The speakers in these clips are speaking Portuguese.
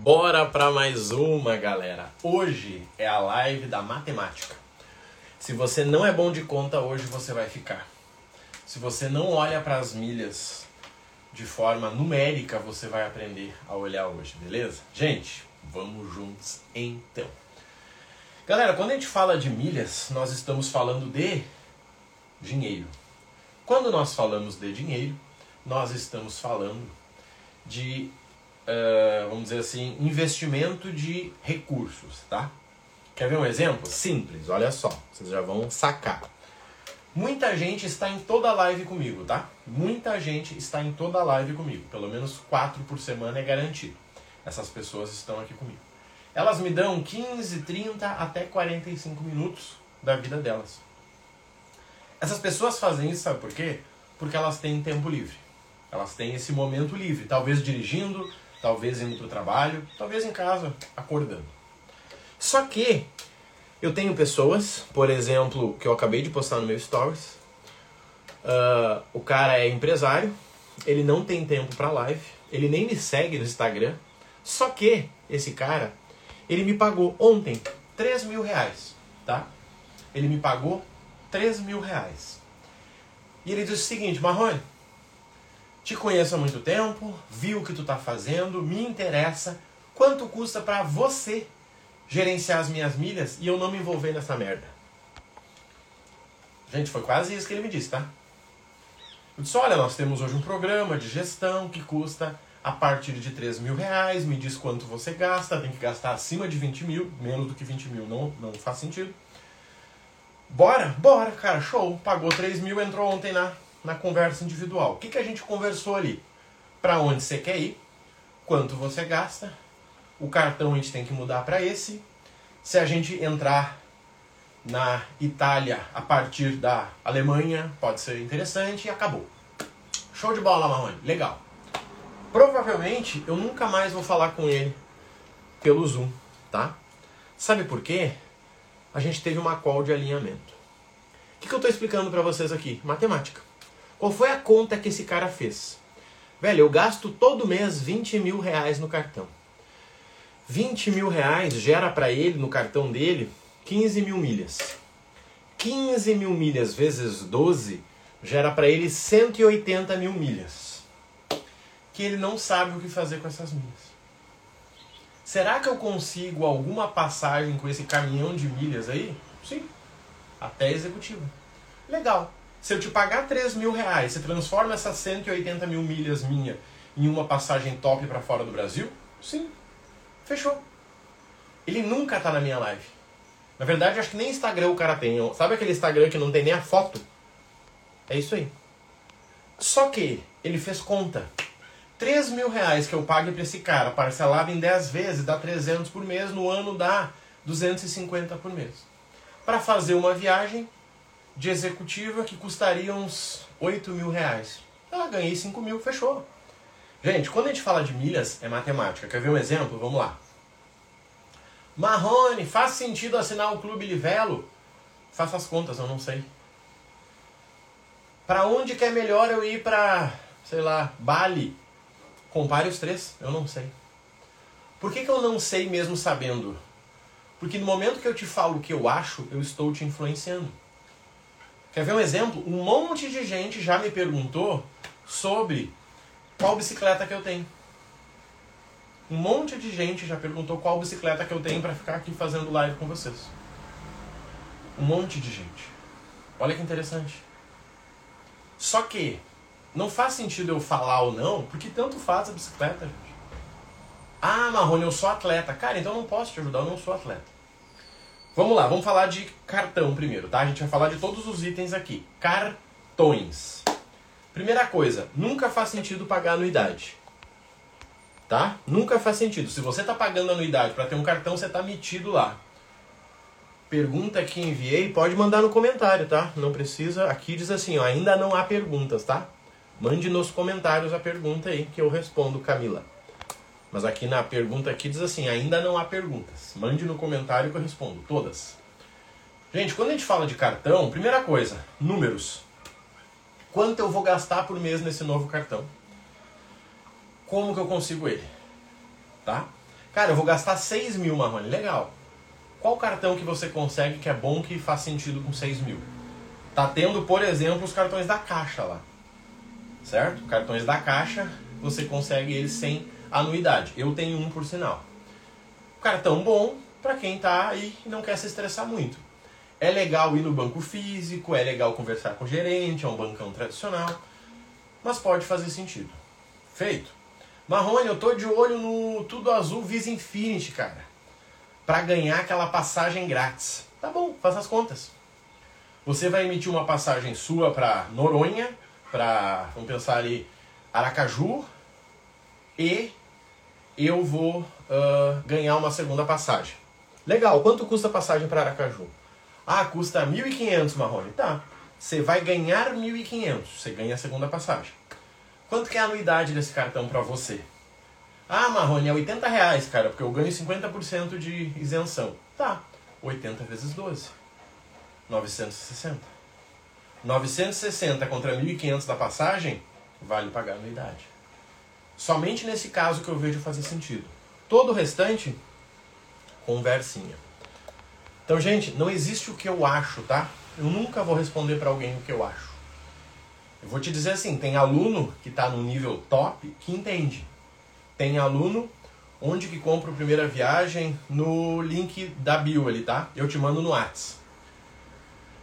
Bora para mais uma, galera. Hoje é a live da matemática. Se você não é bom de conta, hoje você vai ficar. Se você não olha para as milhas de forma numérica, você vai aprender a olhar hoje, beleza? Gente, vamos juntos então. Galera, quando a gente fala de milhas, nós estamos falando de dinheiro. Quando nós falamos de dinheiro, nós estamos falando de uh, vamos dizer assim, investimento de recursos, tá? Quer ver um exemplo? Simples, olha só, vocês já vão sacar. Muita gente está em toda a live comigo, tá? Muita gente está em toda a live comigo. Pelo menos quatro por semana é garantido. Essas pessoas estão aqui comigo. Elas me dão 15, 30 até 45 minutos da vida delas. Essas pessoas fazem isso, sabe por quê? Porque elas têm tempo livre. Elas têm esse momento livre, talvez dirigindo, talvez indo para o trabalho, talvez em casa, acordando. Só que eu tenho pessoas, por exemplo, que eu acabei de postar no meu stories. Uh, o cara é empresário, ele não tem tempo para live, ele nem me segue no Instagram. Só que esse cara, ele me pagou ontem 3 mil reais, tá? Ele me pagou 3 mil reais. E ele disse o seguinte, Marrone, te conheço há muito tempo, vi o que tu tá fazendo, me interessa quanto custa para você gerenciar as minhas milhas e eu não me envolver nessa merda. Gente, foi quase isso que ele me disse, tá? Eu disse, olha, nós temos hoje um programa de gestão que custa a partir de 3 mil reais, me diz quanto você gasta, tem que gastar acima de 20 mil, menos do que 20 mil não, não faz sentido. Bora? Bora, cara, show. Pagou 3 mil, entrou ontem na na conversa individual. O que, que a gente conversou ali? Para onde você quer ir, quanto você gasta, o cartão a gente tem que mudar para esse. Se a gente entrar na Itália a partir da Alemanha, pode ser interessante e acabou. Show de bola, Marrone. Legal. Provavelmente eu nunca mais vou falar com ele pelo Zoom, tá? Sabe por quê? A gente teve uma call de alinhamento. O que, que eu estou explicando para vocês aqui? Matemática. Qual foi a conta que esse cara fez? Velho, eu gasto todo mês 20 mil reais no cartão. 20 mil reais gera para ele, no cartão dele, 15 mil milhas. 15 mil milhas vezes 12 gera para ele 180 mil milhas. Que ele não sabe o que fazer com essas milhas. Será que eu consigo alguma passagem com esse caminhão de milhas aí? Sim. Até executiva. Legal. Se eu te pagar 3 mil reais, você transforma essas 180 mil milhas minha em uma passagem top para fora do Brasil? Sim. Fechou. Ele nunca tá na minha live. Na verdade, acho que nem Instagram o cara tem. Sabe aquele Instagram que não tem nem a foto? É isso aí. Só que ele fez conta. 3 mil reais que eu pague para esse cara, parcelado em 10 vezes, dá 300 por mês, no ano dá 250 por mês. Para fazer uma viagem, de executiva que custaria uns 8 mil reais. Ah, ganhei 5 mil, fechou. Gente, quando a gente fala de milhas, é matemática. Quer ver um exemplo? Vamos lá. Marrone, faz sentido assinar o Clube Livelo? Faça as contas, eu não sei. Para onde que é melhor eu ir para, sei lá, Bali? Compare os três, eu não sei. Por que, que eu não sei mesmo sabendo? Porque no momento que eu te falo o que eu acho, eu estou te influenciando. Quer ver um exemplo? Um monte de gente já me perguntou sobre qual bicicleta que eu tenho. Um monte de gente já perguntou qual bicicleta que eu tenho para ficar aqui fazendo live com vocês. Um monte de gente. Olha que interessante. Só que não faz sentido eu falar ou não, porque tanto faz a bicicleta, gente. Ah, Marrone, eu sou atleta. Cara, então eu não posso te ajudar, eu não sou atleta. Vamos lá, vamos falar de cartão primeiro, tá? A gente vai falar de todos os itens aqui. Cartões. Primeira coisa, nunca faz sentido pagar anuidade. Tá? Nunca faz sentido. Se você está pagando anuidade para ter um cartão, você está metido lá. Pergunta que enviei, pode mandar no comentário, tá? Não precisa. Aqui diz assim, ó, ainda não há perguntas, tá? Mande nos comentários a pergunta aí que eu respondo, Camila. Mas aqui na pergunta aqui diz assim, ainda não há perguntas. Mande no comentário que eu respondo, todas. Gente, quando a gente fala de cartão, primeira coisa, números. Quanto eu vou gastar por mês nesse novo cartão? Como que eu consigo ele? Tá? Cara, eu vou gastar 6 mil, Marrone. Legal. Qual cartão que você consegue que é bom, que faz sentido com 6 mil? Tá tendo, por exemplo, os cartões da Caixa lá. Certo? Cartões da Caixa, você consegue eles sem anuidade. Eu tenho um por sinal. Cartão bom para quem tá aí e não quer se estressar muito. É legal ir no banco físico, é legal conversar com o gerente, é um bancão tradicional, mas pode fazer sentido. Feito. Marrone, eu tô de olho no Tudo Azul Visa Infinity, cara. Para ganhar aquela passagem grátis. Tá bom, faz as contas. Você vai emitir uma passagem sua para Noronha, para, vamos pensar ali, Aracaju, e eu vou uh, ganhar uma segunda passagem. Legal, quanto custa a passagem para Aracaju? Ah, custa 1.500, Marrone. Tá, você vai ganhar 1.500, você ganha a segunda passagem. Quanto que é a anuidade desse cartão para você? Ah, Marrone, é 80 reais, cara, porque eu ganho 50% de isenção. Tá, 80 vezes 12. 960. 960 contra 1.500 da passagem, vale pagar a anuidade. Somente nesse caso que eu vejo fazer sentido. Todo o restante, conversinha. Então, gente, não existe o que eu acho, tá? Eu nunca vou responder para alguém o que eu acho. Eu vou te dizer assim, tem aluno que está no nível top que entende. Tem aluno onde que compra a primeira viagem no link da bio ali, tá? Eu te mando no Whats.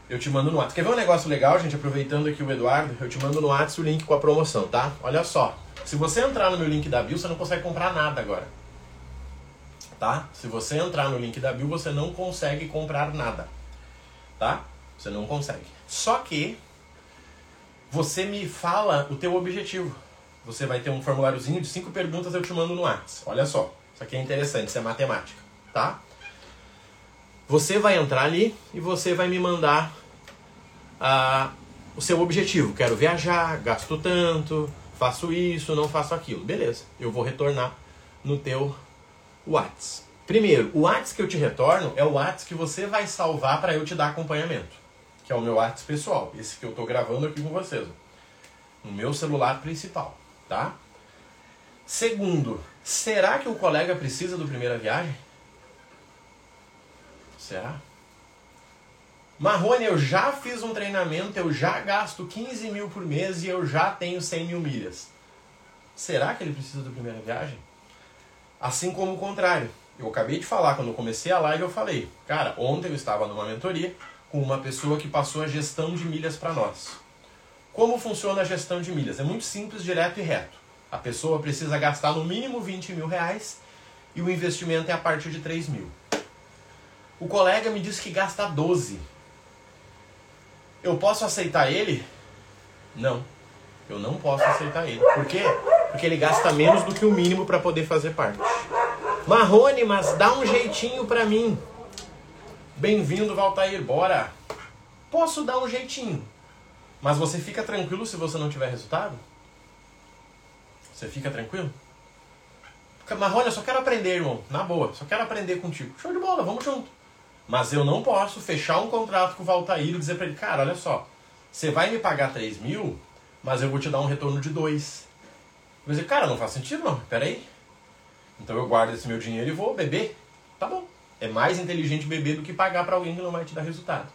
Eu te mando no Whats. Quer ver um negócio legal, gente? Aproveitando aqui o Eduardo, eu te mando no Whats o link com a promoção, tá? Olha só. Se você entrar no meu link da bio, você não consegue comprar nada agora. Tá? Se você entrar no link da bio, você não consegue comprar nada. Tá? Você não consegue. Só que você me fala o teu objetivo. Você vai ter um formuláriozinho de cinco perguntas eu te mando no Whats. Olha só. Isso aqui é interessante, isso é matemática, tá? Você vai entrar ali e você vai me mandar ah, o seu objetivo. Quero viajar, gasto tanto, faço isso, não faço aquilo. Beleza, eu vou retornar no teu Whats. Primeiro, o Whats que eu te retorno é o Whats que você vai salvar para eu te dar acompanhamento, que é o meu Whats pessoal, esse que eu estou gravando aqui com vocês, no meu celular principal, tá? Segundo, será que o colega precisa do primeira viagem? Será? Marrone, eu já fiz um treinamento, eu já gasto 15 mil por mês e eu já tenho 100 mil milhas. Será que ele precisa da primeira viagem? Assim como o contrário. Eu acabei de falar, quando eu comecei a live, eu falei, cara, ontem eu estava numa mentoria com uma pessoa que passou a gestão de milhas para nós. Como funciona a gestão de milhas? É muito simples, direto e reto. A pessoa precisa gastar no mínimo 20 mil reais e o investimento é a partir de 3 mil. O colega me disse que gasta 12 eu posso aceitar ele? Não. Eu não posso aceitar ele. Por quê? Porque ele gasta menos do que o mínimo para poder fazer parte. Marrone, mas dá um jeitinho para mim. Bem-vindo, Valtair, bora. Posso dar um jeitinho. Mas você fica tranquilo se você não tiver resultado? Você fica tranquilo? Marrone, eu só quero aprender, irmão. Na boa, só quero aprender contigo. Show de bola, vamos junto. Mas eu não posso fechar um contrato com o Valtair e dizer para ele, cara, olha só, você vai me pagar 3 mil, mas eu vou te dar um retorno de 2. Eu vou dizer, cara, não faz sentido não, peraí. Então eu guardo esse meu dinheiro e vou beber. Tá bom. É mais inteligente beber do que pagar para alguém que não vai te dar resultado.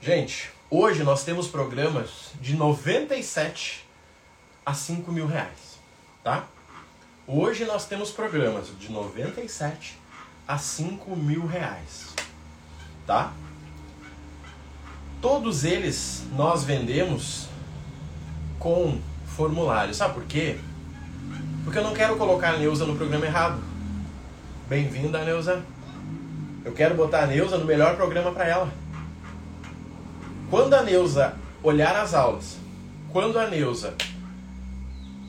Gente, hoje nós temos programas de 97 a 5 mil reais. Tá? Hoje nós temos programas de 97 a 5 mil reais tá? Todos eles nós vendemos com formulário. Sabe por quê? Porque eu não quero colocar a Neuza no programa errado. Bem-vinda, Neuza. Eu quero botar a Neuza no melhor programa para ela. Quando a Neuza olhar as aulas, quando a Neuza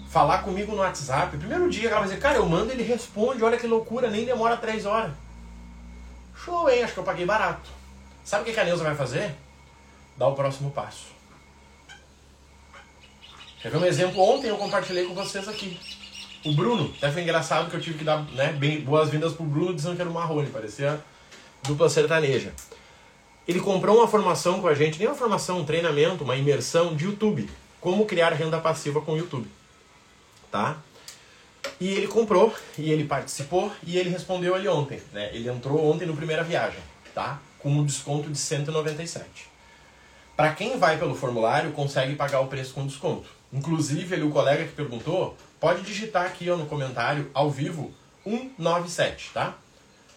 falar comigo no WhatsApp, primeiro dia ela vai dizer, cara, eu mando ele responde, olha que loucura, nem demora três horas. Show, hein? Acho que eu paguei barato. Sabe o que a Neuza vai fazer? Dar o próximo passo. Quer ver um exemplo? Ontem eu compartilhei com vocês aqui. O Bruno, até foi engraçado que eu tive que dar né, boas-vindas pro Bruno dizendo que era o Marrone, parecia dupla sertaneja. Ele comprou uma formação com a gente, nem uma formação, um treinamento, uma imersão de YouTube. Como criar renda passiva com o YouTube. Tá? E ele comprou, e ele participou, e ele respondeu ali ontem. Né? Ele entrou ontem no primeira viagem, tá? Com um desconto de 197. Para quem vai pelo formulário, consegue pagar o preço com desconto. Inclusive, o colega que perguntou, pode digitar aqui ó, no comentário, ao vivo, 197, tá?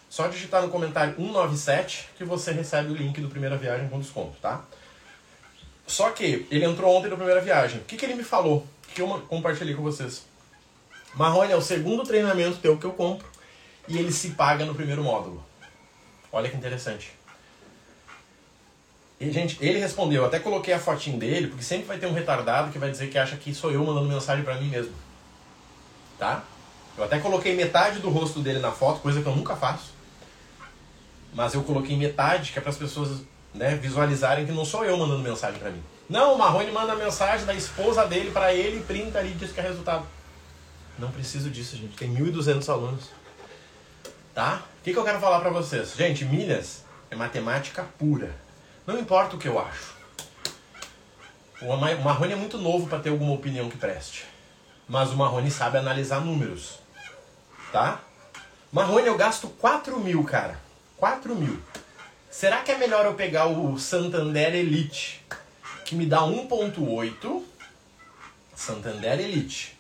Só digitar no comentário 197 que você recebe o link do Primeira Viagem com desconto, tá? Só que ele entrou ontem na primeira viagem. O que, que ele me falou? Que eu compartilhei com vocês. Marrone é o segundo treinamento teu que eu compro e ele se paga no primeiro módulo. Olha que interessante. E, gente, ele respondeu, até coloquei a fotinho dele, porque sempre vai ter um retardado que vai dizer que acha que sou eu mandando mensagem para mim mesmo. Tá? Eu até coloquei metade do rosto dele na foto, coisa que eu nunca faço. Mas eu coloquei metade, que é para as pessoas né, visualizarem que não sou eu mandando mensagem para mim. Não, o Marrone manda mensagem da esposa dele para ele, printa ali e diz que é resultado. Não preciso disso, gente. Tem 1.200 alunos. Tá? O que, que eu quero falar para vocês? Gente, milhas é matemática pura. Não importa o que eu acho. O Marrone é muito novo para ter alguma opinião que preste. Mas o Marrone sabe analisar números. Tá? Marrone, eu gasto 4 mil, cara. 4 mil. Será que é melhor eu pegar o Santander Elite, que me dá 1.8, Santander Elite,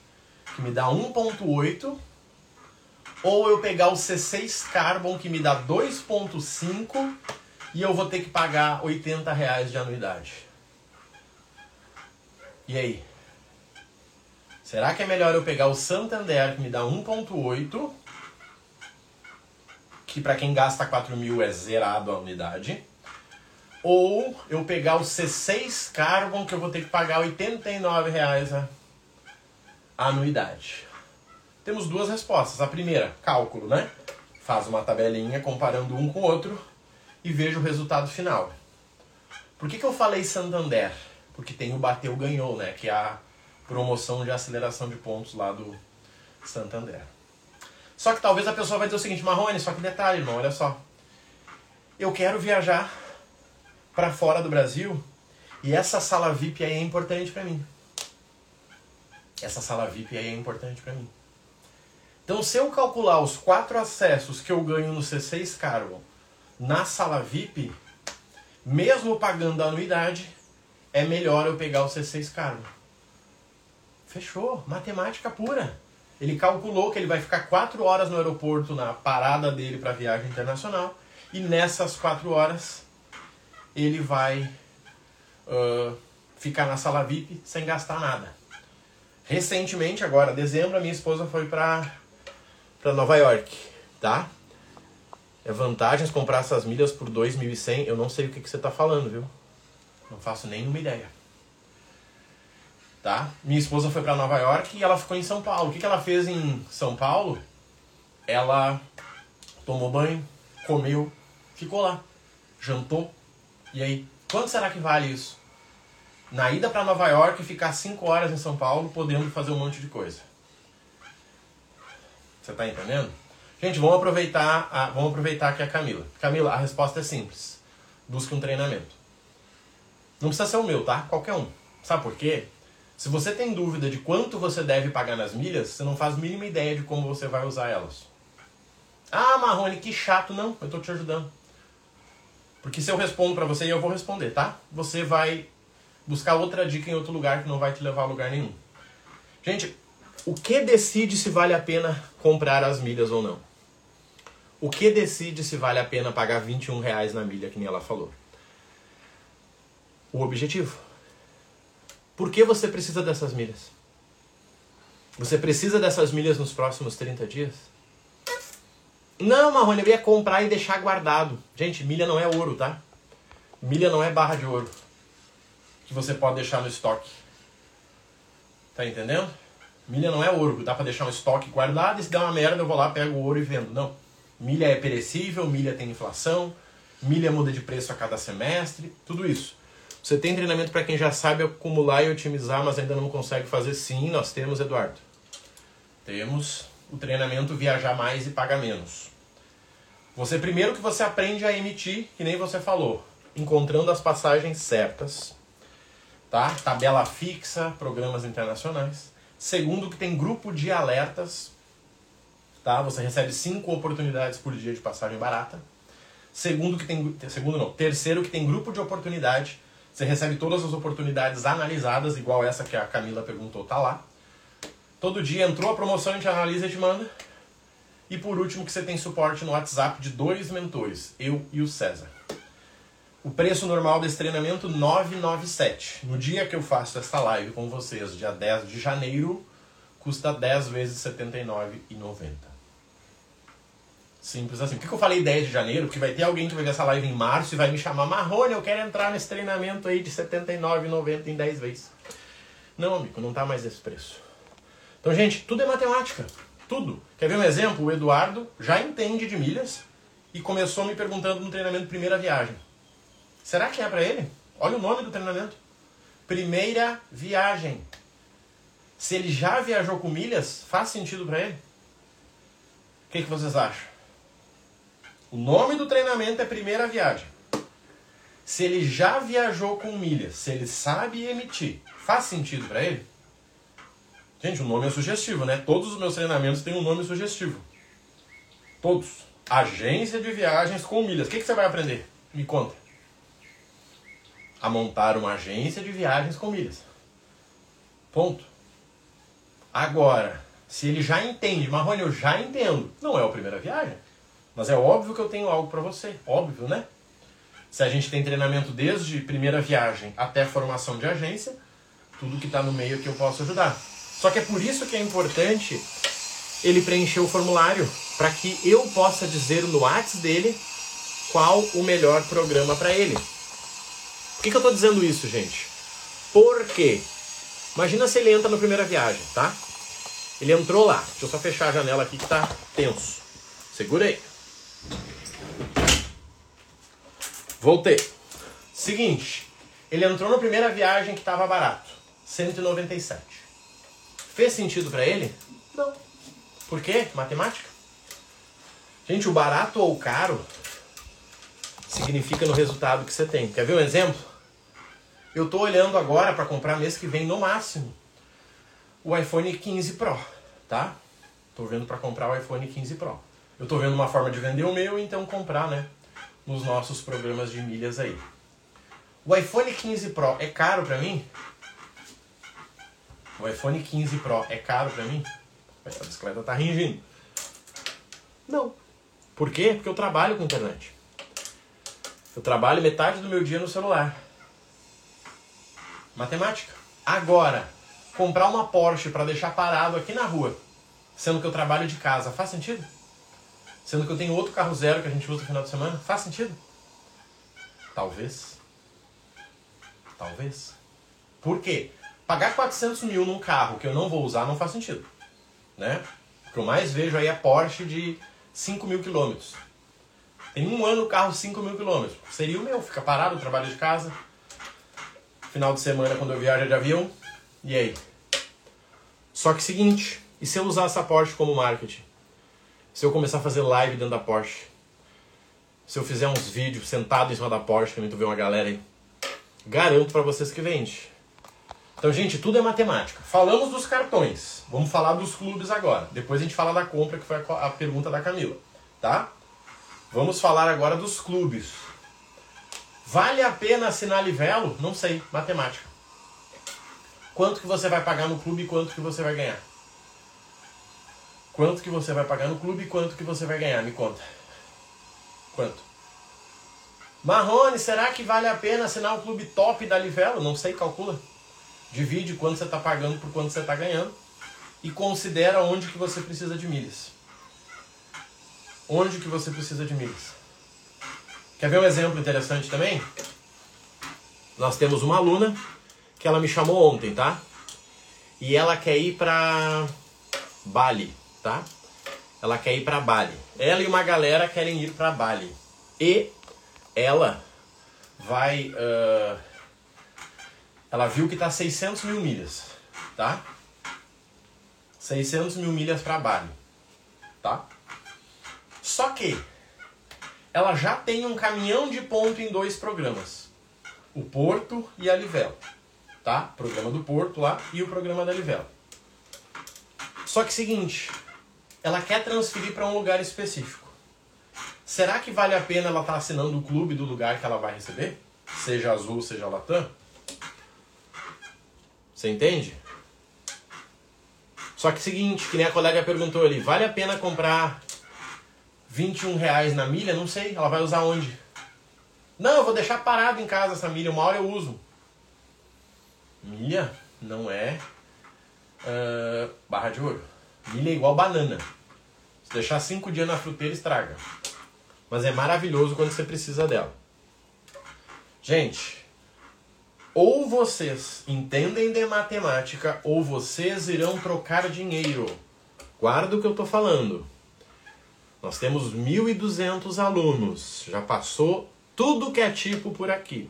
que me dá 1.8, ou eu pegar o C6 Carbon, que me dá 2.5, e eu vou ter que pagar 80 reais de anuidade? E aí? Será que é melhor eu pegar o Santander, que me dá 1.8, que para quem gasta 4 mil é zerado a unidade. Ou eu pegar o C6 Carbon, que eu vou ter que pagar 89 reais a anuidade. Temos duas respostas. A primeira, cálculo, né? Faz uma tabelinha comparando um com o outro e veja o resultado final. Por que, que eu falei Santander? Porque tem o Bateu Ganhou, né? Que é a promoção de aceleração de pontos lá do Santander. Só que talvez a pessoa vai dizer o seguinte, Marrone, só que detalhe, irmão, olha só. Eu quero viajar para fora do Brasil e essa sala VIP aí é importante para mim. Essa sala VIP aí é importante para mim. Então, se eu calcular os quatro acessos que eu ganho no C6 Carbon na sala VIP, mesmo pagando a anuidade, é melhor eu pegar o C6 Carbon. Fechou, matemática pura. Ele calculou que ele vai ficar quatro horas no aeroporto na parada dele para viagem internacional e nessas quatro horas ele vai uh, ficar na sala VIP sem gastar nada. Recentemente, agora, dezembro, a minha esposa foi para para Nova York, tá? É vantagens comprar essas milhas por 2.100. Eu não sei o que, que você está falando, viu? Não faço nenhuma ideia tá? Minha esposa foi para Nova York e ela ficou em São Paulo. O que, que ela fez em São Paulo? Ela tomou banho, comeu, ficou lá, jantou. E aí, quanto será que vale isso? Na ida para Nova York, ficar 5 horas em São Paulo, podendo fazer um monte de coisa. Você tá entendendo? Gente, vamos aproveitar, a, vamos aproveitar aqui a Camila. Camila, a resposta é simples. Busque um treinamento. Não precisa ser o meu, tá? Qualquer um. Sabe por quê? Se você tem dúvida de quanto você deve pagar nas milhas, você não faz a mínima ideia de como você vai usar elas. Ah, Marrone, que chato. Não, eu estou te ajudando. Porque se eu respondo para você, eu vou responder, tá? Você vai buscar outra dica em outro lugar que não vai te levar a lugar nenhum. Gente, o que decide se vale a pena comprar as milhas ou não? O que decide se vale a pena pagar 21 reais na milha, que nem ela falou? O objetivo. Por que você precisa dessas milhas? Você precisa dessas milhas nos próximos 30 dias? Não, Marrone, eu ia comprar e deixar guardado. Gente, milha não é ouro, tá? Milha não é barra de ouro. Que você pode deixar no estoque. Tá entendendo? Milha não é ouro, dá para deixar um estoque guardado e se der uma merda eu vou lá, pego o ouro e vendo. Não. Milha é perecível, milha tem inflação, milha muda de preço a cada semestre, tudo isso. Você tem treinamento para quem já sabe acumular e otimizar, mas ainda não consegue fazer? Sim, nós temos, Eduardo. Temos o treinamento Viajar Mais e Pagar Menos. Você primeiro que você aprende a emitir, que nem você falou, encontrando as passagens certas, tá? Tabela fixa, programas internacionais. Segundo que tem grupo de alertas tá? Você recebe cinco oportunidades por dia de passagem barata. Segundo que tem segundo não, terceiro que tem grupo de oportunidade. Você recebe todas as oportunidades analisadas, igual essa que a Camila perguntou, tá lá. Todo dia entrou a promoção, a gente analisa e te manda. E por último que você tem suporte no WhatsApp de dois mentores, eu e o César. O preço normal desse treinamento 997. No dia que eu faço essa live com vocês, dia 10 de janeiro, custa 10 vezes R$ 79,90. Simples assim. Por que eu falei 10 de janeiro? Porque vai ter alguém que vai ver essa live em março e vai me chamar Marrone, eu quero entrar nesse treinamento aí de R$ 79,90 em 10 vezes. Não, amigo, não tá mais esse preço. Então, gente, tudo é matemática. Tudo. Quer ver um exemplo? O Eduardo já entende de milhas e começou me perguntando no treinamento Primeira Viagem. Será que é para ele? Olha o nome do treinamento. Primeira Viagem. Se ele já viajou com milhas, faz sentido para ele? O que, que vocês acham? O nome do treinamento é Primeira Viagem. Se ele já viajou com milhas, se ele sabe emitir, faz sentido para ele? Gente, o nome é sugestivo, né? Todos os meus treinamentos têm um nome sugestivo. Todos. Agência de viagens com milhas. O que, que você vai aprender? Me conta. A montar uma agência de viagens com milhas. Ponto. Agora, se ele já entende, Marrone, eu já entendo. Não é a primeira viagem. Mas é óbvio que eu tenho algo para você, óbvio, né? Se a gente tem treinamento desde primeira viagem até formação de agência, tudo que está no meio que eu posso ajudar. Só que é por isso que é importante ele preencher o formulário, para que eu possa dizer no WhatsApp dele qual o melhor programa para ele. Por que, que eu estou dizendo isso, gente? Porque imagina se ele entra na primeira viagem, tá? Ele entrou lá. Deixa eu só fechar a janela aqui que tá tenso. Segura aí. Voltei. Seguinte, ele entrou na primeira viagem que estava barato, 197. Fez sentido para ele? Não. Por quê? Matemática. Gente, o barato ou o caro significa no resultado que você tem. Quer ver um exemplo? Eu estou olhando agora para comprar mês que vem no máximo o iPhone 15 Pro, tá? Estou vendo para comprar o iPhone 15 Pro. Eu estou vendo uma forma de vender o meu, então comprar, né? Nos nossos programas de milhas aí. O iPhone 15 Pro é caro para mim? O iPhone 15 Pro é caro para mim? A bicicleta tá ringindo. Não. Por quê? Porque eu trabalho com internet. Eu trabalho metade do meu dia no celular. Matemática. Agora, comprar uma Porsche para deixar parado aqui na rua, sendo que eu trabalho de casa, faz sentido? Sendo que eu tenho outro carro zero que a gente usa no final de semana? Faz sentido? Talvez. Talvez. Por quê? Pagar 400 mil num carro que eu não vou usar não faz sentido. Né? O que eu mais vejo aí é Porsche de 5 mil quilômetros. Tem um ano o carro 5 mil quilômetros. Seria o meu, fica parado, trabalho de casa. Final de semana quando eu viajo de avião. E aí? Só que seguinte, e se eu usar essa Porsche como marketing? Se eu começar a fazer live dentro da Porsche. Se eu fizer uns vídeos sentado em cima da Porsche, que tu vê uma galera aí. Garanto para vocês que vende. Então, gente, tudo é matemática. Falamos dos cartões. Vamos falar dos clubes agora. Depois a gente fala da compra, que foi a pergunta da Camila. Tá? Vamos falar agora dos clubes. Vale a pena assinar Livelo? Não sei. Matemática. Quanto que você vai pagar no clube e quanto que você vai ganhar? Quanto que você vai pagar no clube e quanto que você vai ganhar? Me conta. Quanto? Marrone, será que vale a pena assinar o clube top da Livelo? Não sei, calcula. Divide quanto você está pagando por quanto você está ganhando e considera onde que você precisa de milhas. Onde que você precisa de milhas. Quer ver um exemplo interessante também? Nós temos uma aluna que ela me chamou ontem, tá? E ela quer ir para Bali tá? Ela quer ir para Bali. Ela e uma galera querem ir para Bali. E ela vai. Uh, ela viu que tá 600 mil milhas, tá? 600 mil milhas para Bali, tá? Só que ela já tem um caminhão de ponto em dois programas: o Porto e a Livelo, tá? Programa do Porto lá e o programa da Livelo. Só que seguinte, ela quer transferir para um lugar específico. Será que vale a pena ela estar tá assinando o clube do lugar que ela vai receber? Seja Azul, seja Latam? Você entende? Só que seguinte, que nem a colega perguntou ali, vale a pena comprar 21 reais na milha? Não sei, ela vai usar onde? Não, eu vou deixar parado em casa essa milha, uma hora eu uso. Milha não é uh, barra de ouro. Milha é igual banana. Se deixar cinco dias na fruteira, estraga. Mas é maravilhoso quando você precisa dela. Gente, ou vocês entendem de matemática ou vocês irão trocar dinheiro. Guarda o que eu estou falando. Nós temos 1.200 alunos. Já passou tudo que é tipo por aqui.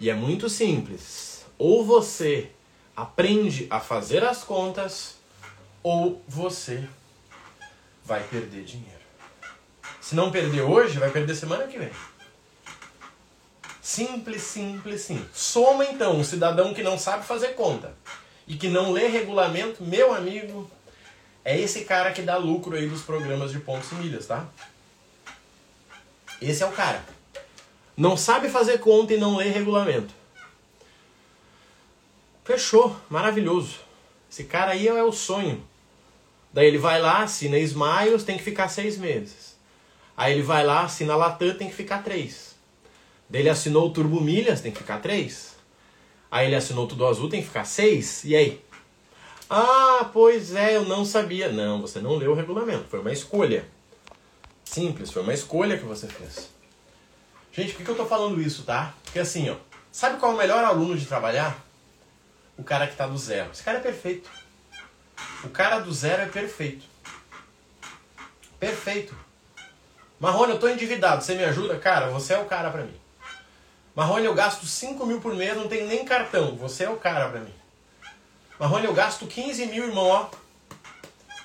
E é muito simples. Ou você aprende a fazer as contas, ou você vai perder dinheiro. Se não perder hoje, vai perder semana que vem. Simples, simples, sim. Soma então um cidadão que não sabe fazer conta e que não lê regulamento, meu amigo, é esse cara que dá lucro aí dos programas de pontos e milhas, tá? Esse é o cara. Não sabe fazer conta e não lê regulamento. Fechou, maravilhoso. Esse cara aí é o sonho. Daí ele vai lá, assina Smiles, tem que ficar seis meses. Aí ele vai lá, assina Latam, tem que ficar três. Daí ele assinou o Turbo Milhas, tem que ficar três. Aí ele assinou Tudo Azul, tem que ficar seis. E aí? Ah, pois é, eu não sabia. Não, você não leu o regulamento. Foi uma escolha. Simples, foi uma escolha que você fez. Gente, por que eu tô falando isso, tá? Porque assim, ó, sabe qual é o melhor aluno de trabalhar? O cara que tá do zero. Esse cara é perfeito. O cara do zero é perfeito. Perfeito. Marrone, eu tô endividado, você me ajuda? Cara, você é o cara pra mim. Marrone, eu gasto 5 mil por mês, não tenho nem cartão. Você é o cara pra mim. Marrone, eu gasto 15 mil, irmão, ó.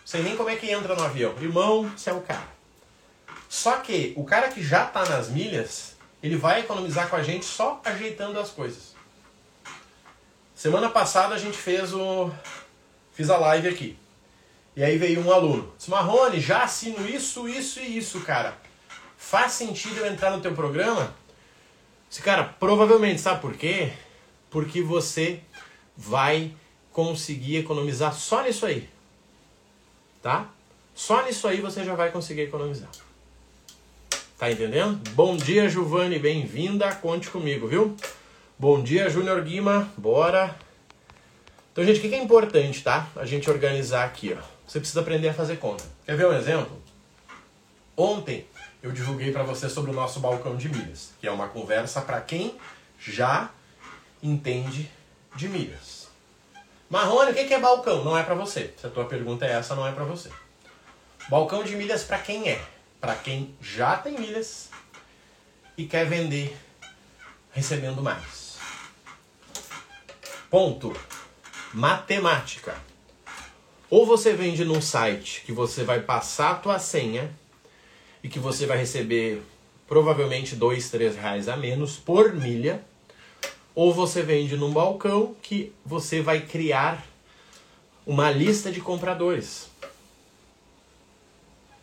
Sei nem como é que entra no avião. Irmão, você é o cara. Só que o cara que já tá nas milhas, ele vai economizar com a gente só ajeitando as coisas. Semana passada a gente fez o. Fiz a live aqui. E aí veio um aluno. Disse, Marrone, já assino isso, isso e isso, cara. Faz sentido eu entrar no teu programa? Esse cara, provavelmente, sabe por quê? Porque você vai conseguir economizar só nisso aí. Tá? Só nisso aí você já vai conseguir economizar. Tá entendendo? Bom dia, Giovanni, bem-vinda. Conte comigo, viu? Bom dia, Júnior Guima. Bora. Então, gente, o que é importante, tá? A gente organizar aqui, ó. Você precisa aprender a fazer conta. Quer ver um exemplo? Ontem eu divulguei para você sobre o nosso balcão de milhas, que é uma conversa para quem já entende de milhas. Marrone, o que é balcão? Não é para você. Se a tua pergunta é essa, não é para você. Balcão de milhas para quem é? Para quem já tem milhas e quer vender recebendo mais. Ponto. Matemática. Ou você vende num site que você vai passar a tua senha e que você vai receber provavelmente dois, três reais a menos por milha ou você vende num balcão que você vai criar uma lista de compradores.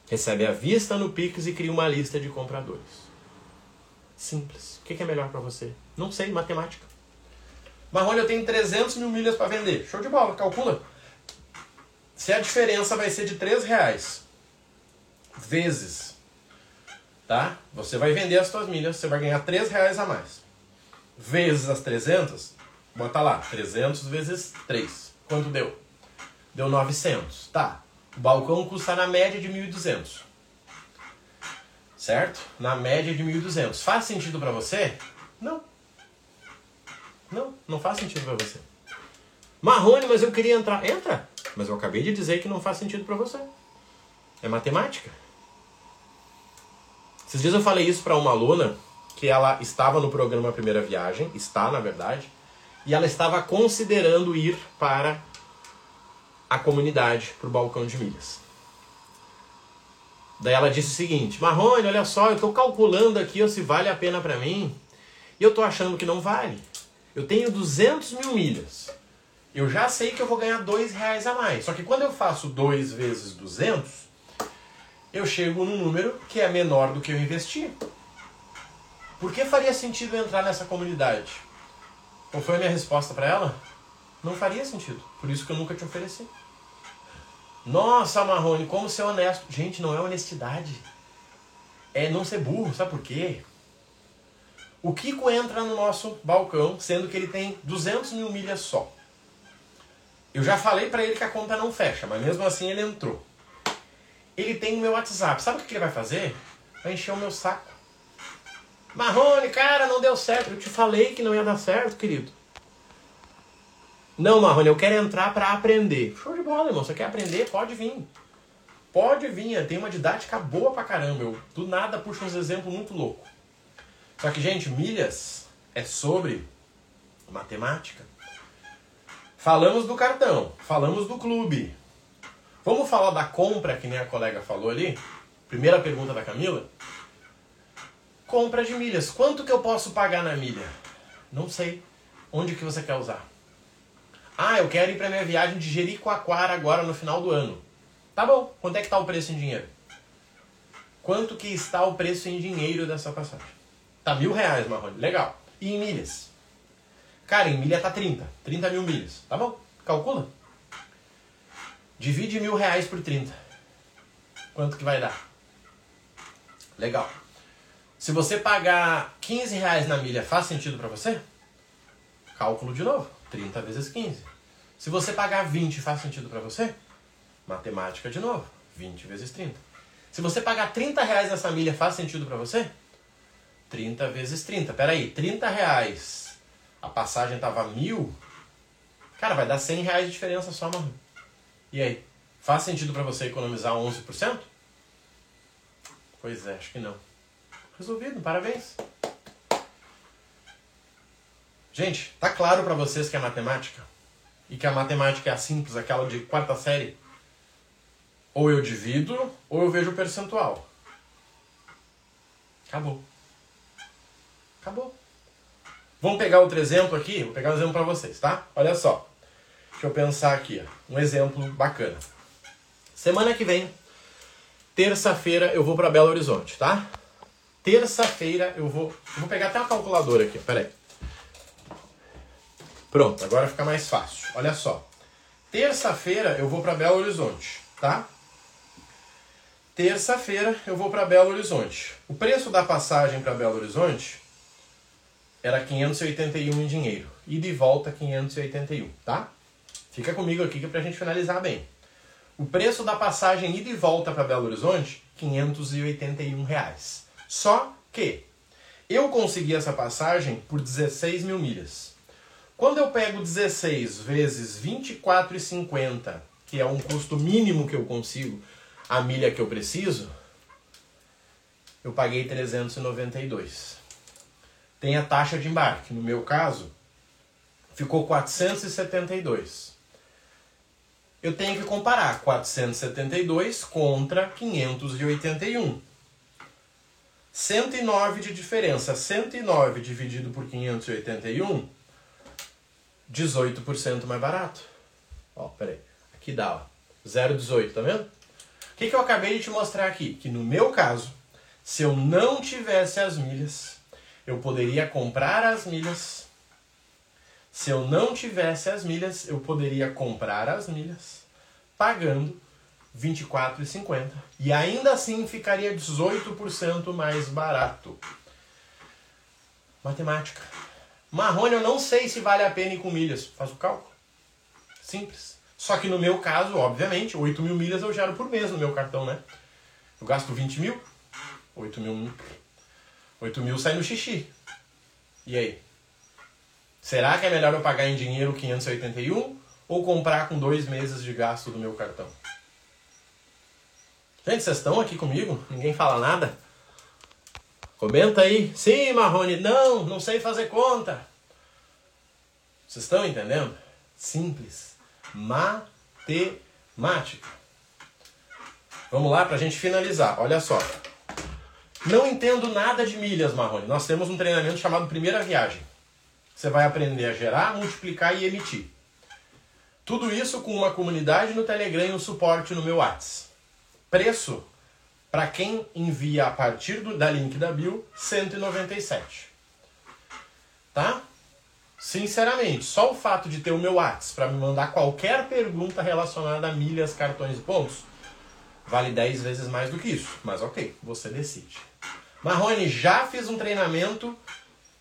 Recebe a vista no Pix e cria uma lista de compradores. Simples. O que é melhor para você? Não sei, matemática. Marrone, eu tenho 300 mil milhas para vender. Show de bola, calcula. Se a diferença vai ser de 3 reais vezes, tá? Você vai vender as suas milhas, você vai ganhar 3 reais a mais vezes as 300, bota lá, 300 vezes 3. Quanto deu? Deu 900. Tá. O balcão custa na média de 1.200. Certo? Na média de 1.200. Faz sentido para você? Não. Não, não faz sentido para você. Marrone, mas eu queria entrar. Entra. Mas eu acabei de dizer que não faz sentido para você. É matemática. Esses dias eu falei isso para uma aluna que ela estava no programa Primeira Viagem, está na verdade, e ela estava considerando ir para a comunidade, para o balcão de milhas. Daí ela disse o seguinte: Marrone, olha só, eu estou calculando aqui se vale a pena para mim, e eu estou achando que não vale. Eu tenho 200 mil milhas. eu já sei que eu vou ganhar dois reais a mais. Só que quando eu faço 2 vezes 200, eu chego num número que é menor do que eu investi. Por que faria sentido entrar nessa comunidade? Qual foi a minha resposta para ela? Não faria sentido. Por isso que eu nunca te ofereci. Nossa, Marrone, como ser honesto. Gente, não é honestidade. É não ser burro. Sabe por quê? O Kiko entra no nosso balcão, sendo que ele tem 200 mil milhas só. Eu já falei para ele que a conta não fecha, mas mesmo assim ele entrou. Ele tem o meu WhatsApp. Sabe o que ele vai fazer? Vai encher o meu saco. Marrone, cara, não deu certo. Eu te falei que não ia dar certo, querido. Não, Marrone, eu quero entrar para aprender. Show de bola, irmão. Você quer aprender? Pode vir. Pode vir. Tem uma didática boa pra caramba. Eu do nada puxo uns exemplos muito loucos. Só que, gente, milhas é sobre matemática. Falamos do cartão, falamos do clube. Vamos falar da compra, que nem a colega falou ali? Primeira pergunta da Camila. Compra de milhas. Quanto que eu posso pagar na milha? Não sei. Onde que você quer usar? Ah, eu quero ir para minha viagem de Jericoacoara agora no final do ano. Tá bom. Quanto é que está o preço em dinheiro? Quanto que está o preço em dinheiro dessa passagem? Tá mil reais, Marrone. Legal. E em milhas? Cara, em milha tá 30. 30 mil milhas. Tá bom? Calcula. Divide mil reais por 30. Quanto que vai dar? Legal. Se você pagar 15 reais na milha, faz sentido para você? Cálculo de novo. 30 vezes 15. Se você pagar 20, faz sentido para você? Matemática de novo. 20 vezes 30. Se você pagar 30 reais nessa milha, faz sentido para você? 30 vezes 30. Peraí, 30 reais a passagem tava mil, cara, vai dar 100 reais de diferença só, mano. E aí? Faz sentido para você economizar 11%? Pois é, acho que não. Resolvido, parabéns. Gente, tá claro para vocês que é matemática? E que a matemática é a simples, aquela de quarta série? Ou eu divido, ou eu vejo o percentual. Acabou. Acabou. Vamos pegar outro exemplo aqui? Vou pegar um exemplo para vocês, tá? Olha só. Deixa eu pensar aqui, ó. um exemplo bacana. Semana que vem, terça-feira, eu vou para Belo Horizonte, tá? Terça-feira eu vou. Vou pegar até uma calculadora aqui, peraí. Pronto, agora fica mais fácil. Olha só. Terça-feira eu vou para Belo Horizonte, tá? Terça-feira eu vou para Belo Horizonte. O preço da passagem para Belo Horizonte era 581 em dinheiro. E de volta 581, tá? Fica comigo aqui que é pra gente finalizar bem. O preço da passagem ida e volta para Belo Horizonte, 581 reais. Só que eu consegui essa passagem por 16 mil milhas. Quando eu pego 16 vezes 24,50, que é um custo mínimo que eu consigo, a milha que eu preciso, eu paguei 392 tem a taxa de embarque. No meu caso, ficou 472. Eu tenho que comparar 472 contra 581. 109 de diferença. 109 dividido por 581, 18% mais barato. Ó, peraí. Aqui dá, ó. 0,18, tá vendo? O que, que eu acabei de te mostrar aqui? Que no meu caso, se eu não tivesse as milhas, eu poderia comprar as milhas. Se eu não tivesse as milhas, eu poderia comprar as milhas pagando 24,50 e ainda assim ficaria 18% mais barato. Matemática. Marrone, eu não sei se vale a pena ir com milhas. Faz o cálculo. Simples. Só que no meu caso, obviamente, 8 mil milhas eu gero por mês no meu cartão, né? Eu gasto 20 mil, 8 mil 8 mil sai no xixi. E aí? Será que é melhor eu pagar em dinheiro 581 ou comprar com dois meses de gasto do meu cartão? Gente, vocês estão aqui comigo? Ninguém fala nada? Comenta aí. Sim, Marrone. Não, não sei fazer conta. Vocês estão entendendo? Simples. Matemática. Vamos lá para a gente finalizar. Olha só. Não entendo nada de milhas, Marrone. Nós temos um treinamento chamado Primeira Viagem. Você vai aprender a gerar, multiplicar e emitir. Tudo isso com uma comunidade no Telegram e um suporte no meu WhatsApp. Preço para quem envia a partir do, da link da bio, 197. Tá? Sinceramente, só o fato de ter o meu WhatsApp para me mandar qualquer pergunta relacionada a milhas, cartões e pontos vale 10 vezes mais do que isso. Mas ok, você decide. Marrone, já fiz um treinamento,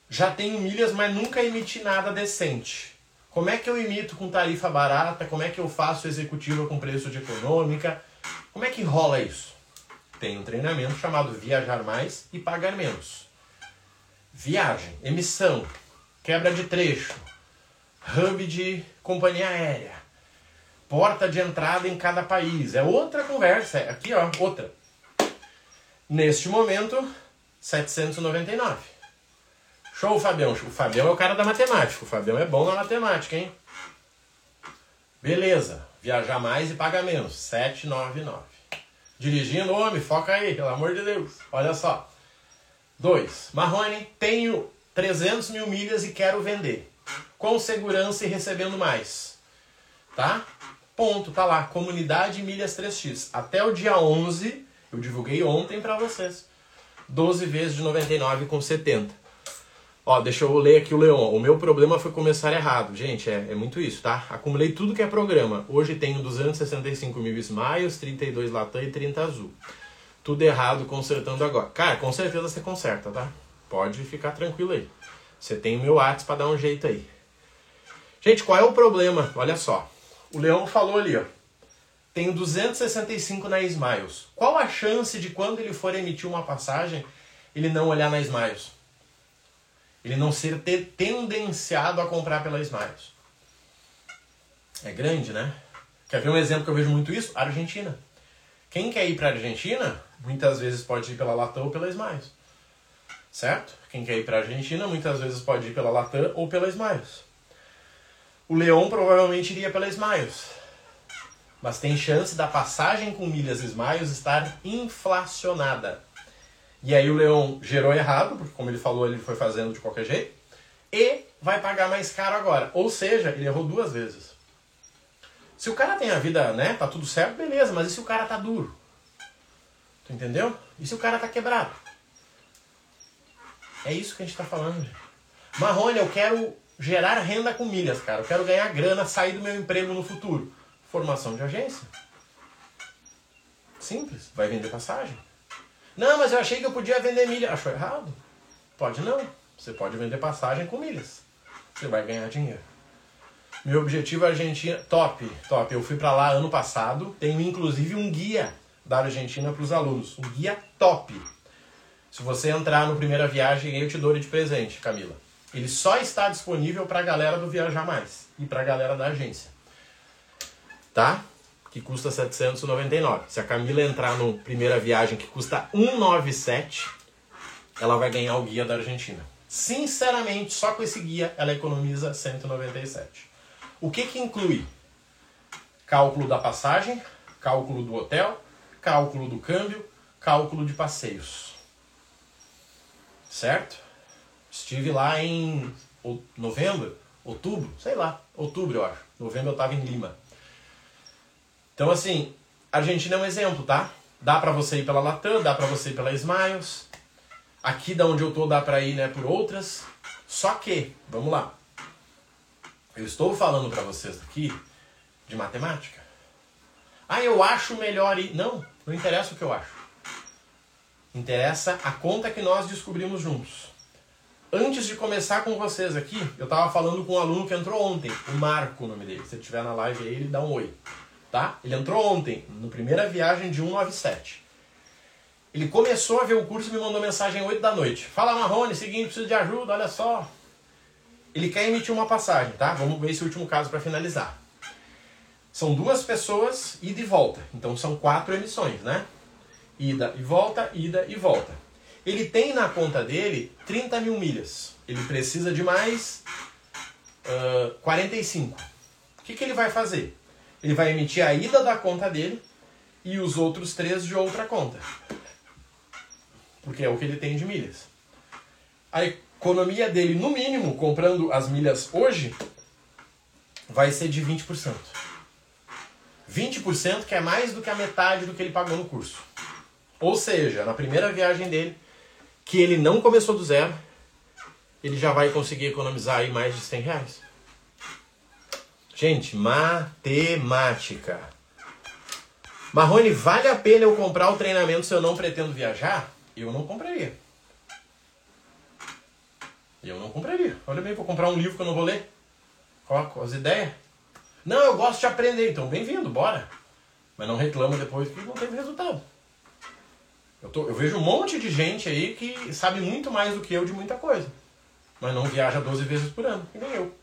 já tenho milhas, mas nunca emiti nada decente. Como é que eu imito com tarifa barata? Como é que eu faço executiva com preço de econômica? Como é que rola isso? Tem um treinamento chamado Viajar Mais e Pagar Menos. Viagem, emissão, quebra de trecho, hub de companhia aérea, porta de entrada em cada país. É outra conversa. É aqui, ó, outra. Neste momento, 799. Show, Fabião. O Fabião é o cara da matemática. O Fabião é bom na matemática, hein? Beleza. Viajar mais e pagar menos. 799. Dirigindo, homem, foca aí, pelo amor de Deus. Olha só. 2. Marrone, tenho 300 mil milhas e quero vender. Com segurança e recebendo mais. Tá? Ponto, tá lá. Comunidade Milhas 3x. Até o dia 11, eu divulguei ontem para vocês. 12 vezes de 99,70. Ó, deixa eu ler aqui o Leon. O meu problema foi começar errado. Gente, é, é muito isso, tá? Acumulei tudo que é programa. Hoje tenho 265 mil Smiles, 32 Latam e 30 Azul. Tudo errado, consertando agora. Cara, com certeza você conserta, tá? Pode ficar tranquilo aí. Você tem o meu WhatsApp para dar um jeito aí. Gente, qual é o problema? Olha só. O Leão falou ali, ó. Tenho 265 na Smiles. Qual a chance de quando ele for emitir uma passagem, ele não olhar na Smiles? Ele não ser tendenciado a comprar pela Smiles. É grande, né? Quer ver um exemplo que eu vejo muito isso? Argentina. Quem quer ir para a Argentina, muitas vezes pode ir pela Latam ou pela Smiles. Certo? Quem quer ir para a Argentina, muitas vezes pode ir pela Latam ou pela Smiles. O Leão provavelmente iria pela Smiles. Mas tem chance da passagem com milhas Smiles estar inflacionada. E aí o leão gerou errado, porque como ele falou, ele foi fazendo de qualquer jeito. E vai pagar mais caro agora. Ou seja, ele errou duas vezes. Se o cara tem a vida, né, tá tudo certo, beleza, mas e se o cara tá duro? Tu entendeu? E se o cara tá quebrado? É isso que a gente tá falando. Marrone, eu quero gerar renda com milhas, cara. Eu quero ganhar grana, sair do meu emprego no futuro. Formação de agência. Simples. Vai vender passagem. Não, mas eu achei que eu podia vender milha. Achou errado? Pode não. Você pode vender passagem com milhas. Você vai ganhar dinheiro. Meu objetivo é Argentina. Top, top. Eu fui para lá ano passado. Tenho inclusive um guia da Argentina para os alunos. Um guia top. Se você entrar no primeira viagem, eu te dou ele de presente, Camila. Ele só está disponível para a galera do Viajar Mais e para a galera da agência. Tá? Que custa 799. Se a Camila entrar no primeira viagem que custa 197, ela vai ganhar o guia da Argentina. Sinceramente, só com esse guia ela economiza 197. O que que inclui? Cálculo da passagem, cálculo do hotel, cálculo do câmbio, cálculo de passeios. Certo? Estive lá em novembro, outubro, sei lá, outubro eu acho. Novembro eu estava em Lima. Então, assim, a Argentina é um exemplo, tá? Dá para você ir pela Latam, dá para você ir pela Smiles. Aqui da onde eu tô dá para ir, né, por outras. Só que, vamos lá. Eu estou falando para vocês aqui de matemática. Ah, eu acho melhor ir. Não, não interessa o que eu acho. Interessa a conta que nós descobrimos juntos. Antes de começar com vocês aqui, eu estava falando com um aluno que entrou ontem, o Marco, o nome dele. Se estiver na live aí, ele dá um oi tá? Ele entrou ontem, no primeira viagem de 197. Ele começou a ver o curso e me mandou mensagem 8 da noite. Fala Marrone, seguinte, preciso de ajuda, olha só. Ele quer emitir uma passagem, tá? Vamos ver esse último caso para finalizar. São duas pessoas, ida e volta. Então são quatro emissões, né? Ida e volta, ida e volta. Ele tem na conta dele 30 mil milhas. Ele precisa de mais uh, 45. O que, que ele vai fazer? Ele vai emitir a ida da conta dele e os outros três de outra conta. Porque é o que ele tem de milhas. A economia dele, no mínimo, comprando as milhas hoje, vai ser de 20%. 20% que é mais do que a metade do que ele pagou no curso. Ou seja, na primeira viagem dele, que ele não começou do zero, ele já vai conseguir economizar aí mais de 100 reais. Gente, matemática. Marrone, vale a pena eu comprar o treinamento se eu não pretendo viajar? Eu não compraria. Eu não compraria. Olha bem, vou comprar um livro que eu não vou ler. Qual as ideias? Não, eu gosto de aprender, então bem-vindo, bora. Mas não reclama depois que não teve resultado. Eu, tô, eu vejo um monte de gente aí que sabe muito mais do que eu de muita coisa. Mas não viaja 12 vezes por ano, que nem eu.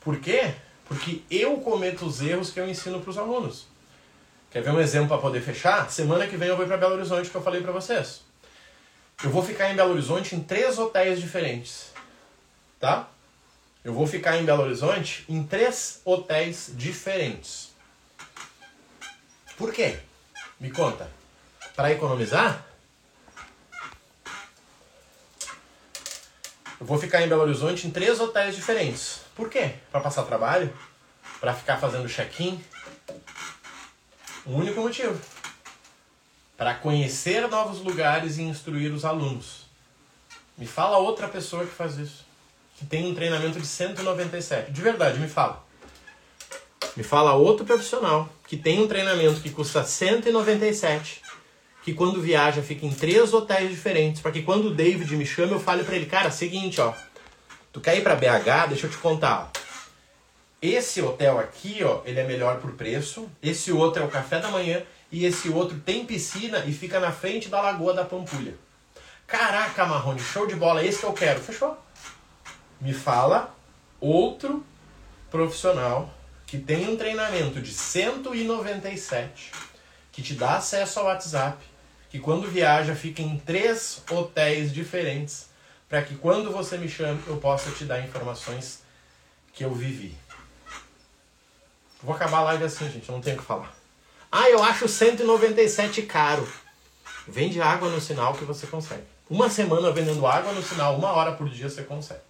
Por quê? Porque eu cometo os erros que eu ensino para os alunos. Quer ver um exemplo para poder fechar? Semana que vem eu vou para Belo Horizonte, que eu falei para vocês. Eu vou ficar em Belo Horizonte em três hotéis diferentes. Tá? Eu vou ficar em Belo Horizonte em três hotéis diferentes. Por quê? Me conta. Para economizar? Eu vou ficar em Belo Horizonte em três hotéis diferentes. Por quê? Para passar trabalho? Para ficar fazendo check-in? Um único motivo. Para conhecer novos lugares e instruir os alunos. Me fala outra pessoa que faz isso. Que tem um treinamento de 197. De verdade, me fala. Me fala outro profissional que tem um treinamento que custa 197, que quando viaja fica em três hotéis diferentes, para que quando o David me chama eu fale para ele, cara, seguinte, ó, tu quer ir para BH? Deixa eu te contar. Esse hotel aqui, ó, ele é melhor por preço. Esse outro é o café da manhã e esse outro tem piscina e fica na frente da Lagoa da Pampulha. Caraca, Marrone, show de bola, esse que eu quero. Fechou? Me fala outro profissional que tem um treinamento de 197, que te dá acesso ao WhatsApp, que quando viaja fica em três hotéis diferentes, para que quando você me chame eu possa te dar informações que eu vivi. Vou acabar a live assim, gente, não tenho o que falar. Ah, eu acho 197 caro. Vende água no sinal que você consegue. Uma semana vendendo água no sinal, uma hora por dia você consegue.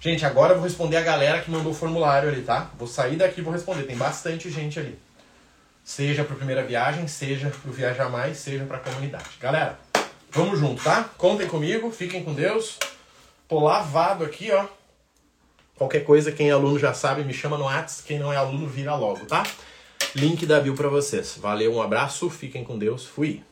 Gente, agora eu vou responder a galera que mandou o formulário ali, tá? Vou sair daqui e vou responder. Tem bastante gente ali. Seja para primeira viagem, seja para Viajar Mais, seja para a comunidade. Galera, vamos junto, tá? Contem comigo, fiquem com Deus. Tô lavado aqui, ó. Qualquer coisa, quem é aluno já sabe, me chama no Whats. Quem não é aluno, vira logo, tá? Link da bio para vocês. Valeu, um abraço, fiquem com Deus, fui.